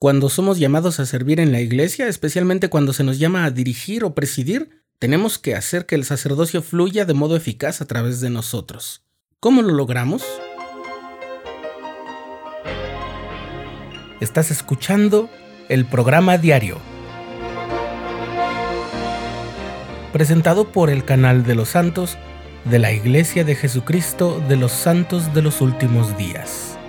Cuando somos llamados a servir en la iglesia, especialmente cuando se nos llama a dirigir o presidir, tenemos que hacer que el sacerdocio fluya de modo eficaz a través de nosotros. ¿Cómo lo logramos? Estás escuchando el programa diario, presentado por el canal de los santos de la Iglesia de Jesucristo de los Santos de los Últimos Días.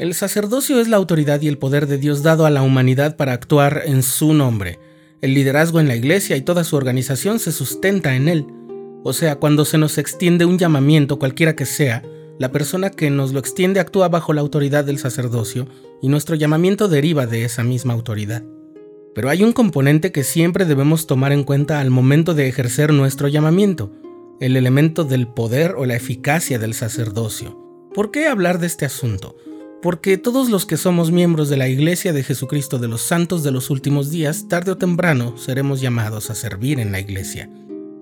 El sacerdocio es la autoridad y el poder de Dios dado a la humanidad para actuar en su nombre. El liderazgo en la iglesia y toda su organización se sustenta en él. O sea, cuando se nos extiende un llamamiento, cualquiera que sea, la persona que nos lo extiende actúa bajo la autoridad del sacerdocio y nuestro llamamiento deriva de esa misma autoridad. Pero hay un componente que siempre debemos tomar en cuenta al momento de ejercer nuestro llamamiento, el elemento del poder o la eficacia del sacerdocio. ¿Por qué hablar de este asunto? Porque todos los que somos miembros de la Iglesia de Jesucristo de los Santos de los Últimos Días, tarde o temprano seremos llamados a servir en la Iglesia.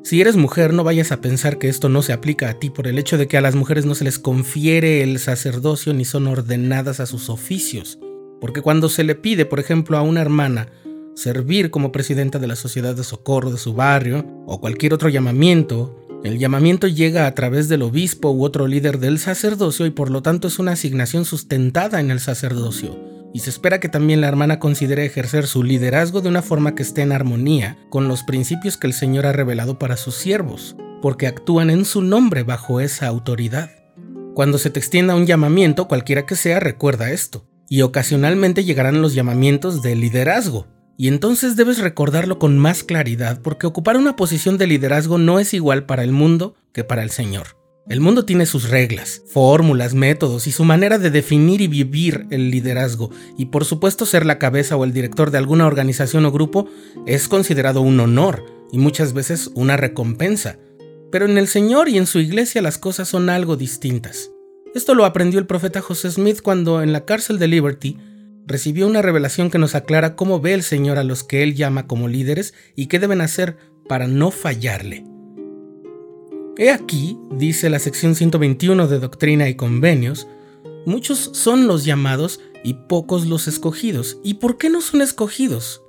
Si eres mujer, no vayas a pensar que esto no se aplica a ti por el hecho de que a las mujeres no se les confiere el sacerdocio ni son ordenadas a sus oficios. Porque cuando se le pide, por ejemplo, a una hermana servir como presidenta de la sociedad de socorro de su barrio o cualquier otro llamamiento, el llamamiento llega a través del obispo u otro líder del sacerdocio y por lo tanto es una asignación sustentada en el sacerdocio y se espera que también la hermana considere ejercer su liderazgo de una forma que esté en armonía con los principios que el Señor ha revelado para sus siervos, porque actúan en su nombre bajo esa autoridad. Cuando se te extienda un llamamiento, cualquiera que sea, recuerda esto, y ocasionalmente llegarán los llamamientos de liderazgo, y entonces debes recordarlo con más claridad, porque ocupar una posición de liderazgo no es igual para el mundo que para el Señor. El mundo tiene sus reglas, fórmulas, métodos y su manera de definir y vivir el liderazgo, y por supuesto ser la cabeza o el director de alguna organización o grupo es considerado un honor y muchas veces una recompensa. Pero en el Señor y en su iglesia las cosas son algo distintas. Esto lo aprendió el profeta José Smith cuando en la cárcel de Liberty recibió una revelación que nos aclara cómo ve el Señor a los que él llama como líderes y qué deben hacer para no fallarle. He aquí, dice la sección 121 de Doctrina y Convenios, muchos son los llamados y pocos los escogidos. ¿Y por qué no son escogidos?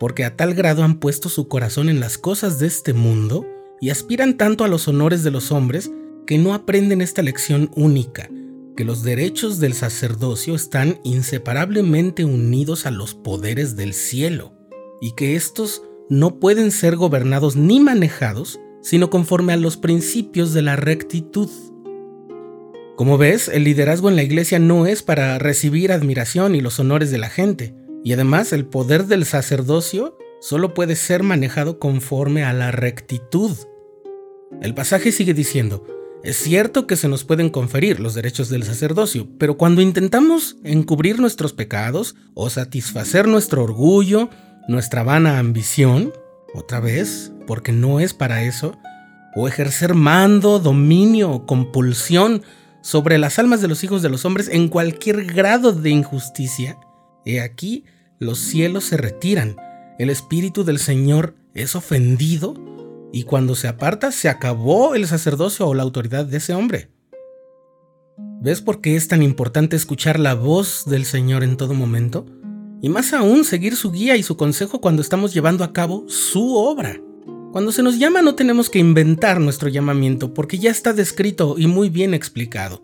Porque a tal grado han puesto su corazón en las cosas de este mundo y aspiran tanto a los honores de los hombres que no aprenden esta lección única, que los derechos del sacerdocio están inseparablemente unidos a los poderes del cielo, y que estos no pueden ser gobernados ni manejados sino conforme a los principios de la rectitud. Como ves, el liderazgo en la iglesia no es para recibir admiración y los honores de la gente, y además el poder del sacerdocio solo puede ser manejado conforme a la rectitud. El pasaje sigue diciendo, es cierto que se nos pueden conferir los derechos del sacerdocio, pero cuando intentamos encubrir nuestros pecados o satisfacer nuestro orgullo, nuestra vana ambición, otra vez, porque no es para eso, o ejercer mando, dominio o compulsión sobre las almas de los hijos de los hombres en cualquier grado de injusticia, he aquí los cielos se retiran, el Espíritu del Señor es ofendido, y cuando se aparta se acabó el sacerdocio o la autoridad de ese hombre. ¿Ves por qué es tan importante escuchar la voz del Señor en todo momento? Y más aún seguir su guía y su consejo cuando estamos llevando a cabo su obra. Cuando se nos llama no tenemos que inventar nuestro llamamiento porque ya está descrito y muy bien explicado.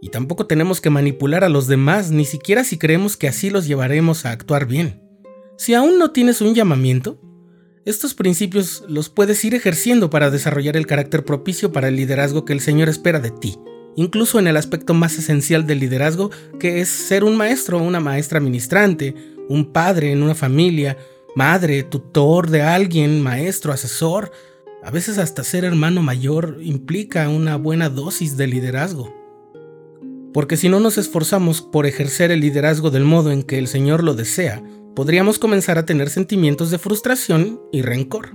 Y tampoco tenemos que manipular a los demás, ni siquiera si creemos que así los llevaremos a actuar bien. Si aún no tienes un llamamiento, estos principios los puedes ir ejerciendo para desarrollar el carácter propicio para el liderazgo que el Señor espera de ti, incluso en el aspecto más esencial del liderazgo, que es ser un maestro o una maestra ministrante, un padre en una familia, madre, tutor de alguien, maestro, asesor. A veces hasta ser hermano mayor implica una buena dosis de liderazgo. Porque si no nos esforzamos por ejercer el liderazgo del modo en que el Señor lo desea, podríamos comenzar a tener sentimientos de frustración y rencor.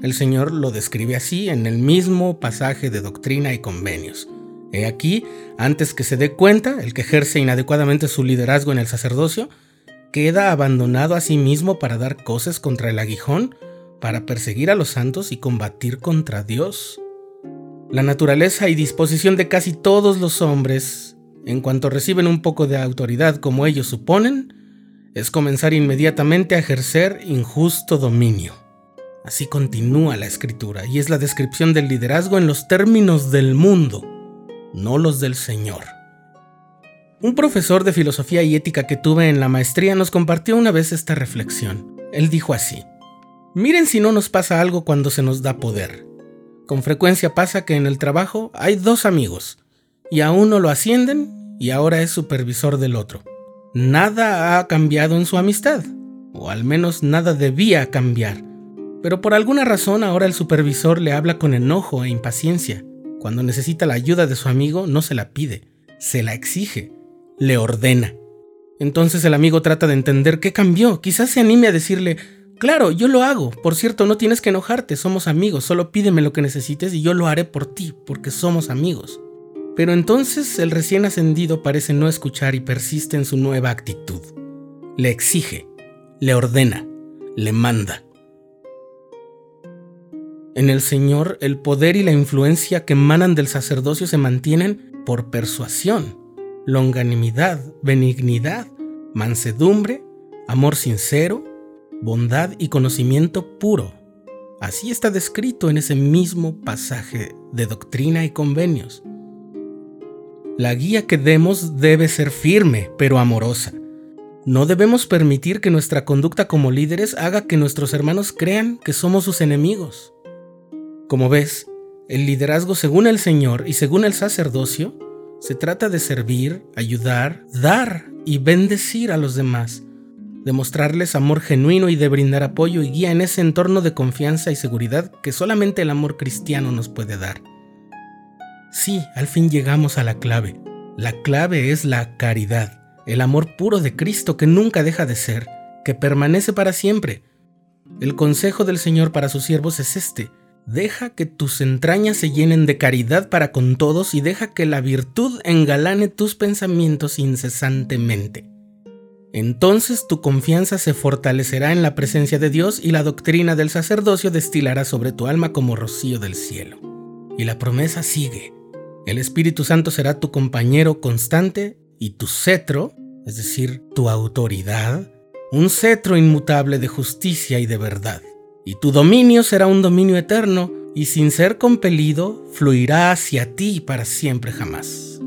El Señor lo describe así en el mismo pasaje de Doctrina y Convenios. He aquí, antes que se dé cuenta, el que ejerce inadecuadamente su liderazgo en el sacerdocio, queda abandonado a sí mismo para dar cosas contra el aguijón, para perseguir a los santos y combatir contra Dios. La naturaleza y disposición de casi todos los hombres, en cuanto reciben un poco de autoridad como ellos suponen, es comenzar inmediatamente a ejercer injusto dominio. Así continúa la escritura y es la descripción del liderazgo en los términos del mundo, no los del Señor. Un profesor de filosofía y ética que tuve en la maestría nos compartió una vez esta reflexión. Él dijo así, miren si no nos pasa algo cuando se nos da poder. Con frecuencia pasa que en el trabajo hay dos amigos, y a uno lo ascienden y ahora es supervisor del otro nada ha cambiado en su amistad, o al menos nada debía cambiar. Pero por alguna razón ahora el supervisor le habla con enojo e impaciencia. Cuando necesita la ayuda de su amigo no se la pide, se la exige, le ordena. Entonces el amigo trata de entender qué cambió, quizás se anime a decirle, claro, yo lo hago, por cierto, no tienes que enojarte, somos amigos, solo pídeme lo que necesites y yo lo haré por ti, porque somos amigos. Pero entonces el recién ascendido parece no escuchar y persiste en su nueva actitud. Le exige, le ordena, le manda. En el Señor el poder y la influencia que emanan del sacerdocio se mantienen por persuasión, longanimidad, benignidad, mansedumbre, amor sincero, bondad y conocimiento puro. Así está descrito en ese mismo pasaje de doctrina y convenios. La guía que demos debe ser firme, pero amorosa. No debemos permitir que nuestra conducta como líderes haga que nuestros hermanos crean que somos sus enemigos. Como ves, el liderazgo según el Señor y según el sacerdocio se trata de servir, ayudar, dar y bendecir a los demás, de mostrarles amor genuino y de brindar apoyo y guía en ese entorno de confianza y seguridad que solamente el amor cristiano nos puede dar. Sí, al fin llegamos a la clave. La clave es la caridad, el amor puro de Cristo que nunca deja de ser, que permanece para siempre. El consejo del Señor para sus siervos es este. Deja que tus entrañas se llenen de caridad para con todos y deja que la virtud engalane tus pensamientos incesantemente. Entonces tu confianza se fortalecerá en la presencia de Dios y la doctrina del sacerdocio destilará sobre tu alma como rocío del cielo. Y la promesa sigue. El Espíritu Santo será tu compañero constante y tu cetro, es decir, tu autoridad, un cetro inmutable de justicia y de verdad. Y tu dominio será un dominio eterno y sin ser compelido fluirá hacia ti para siempre jamás.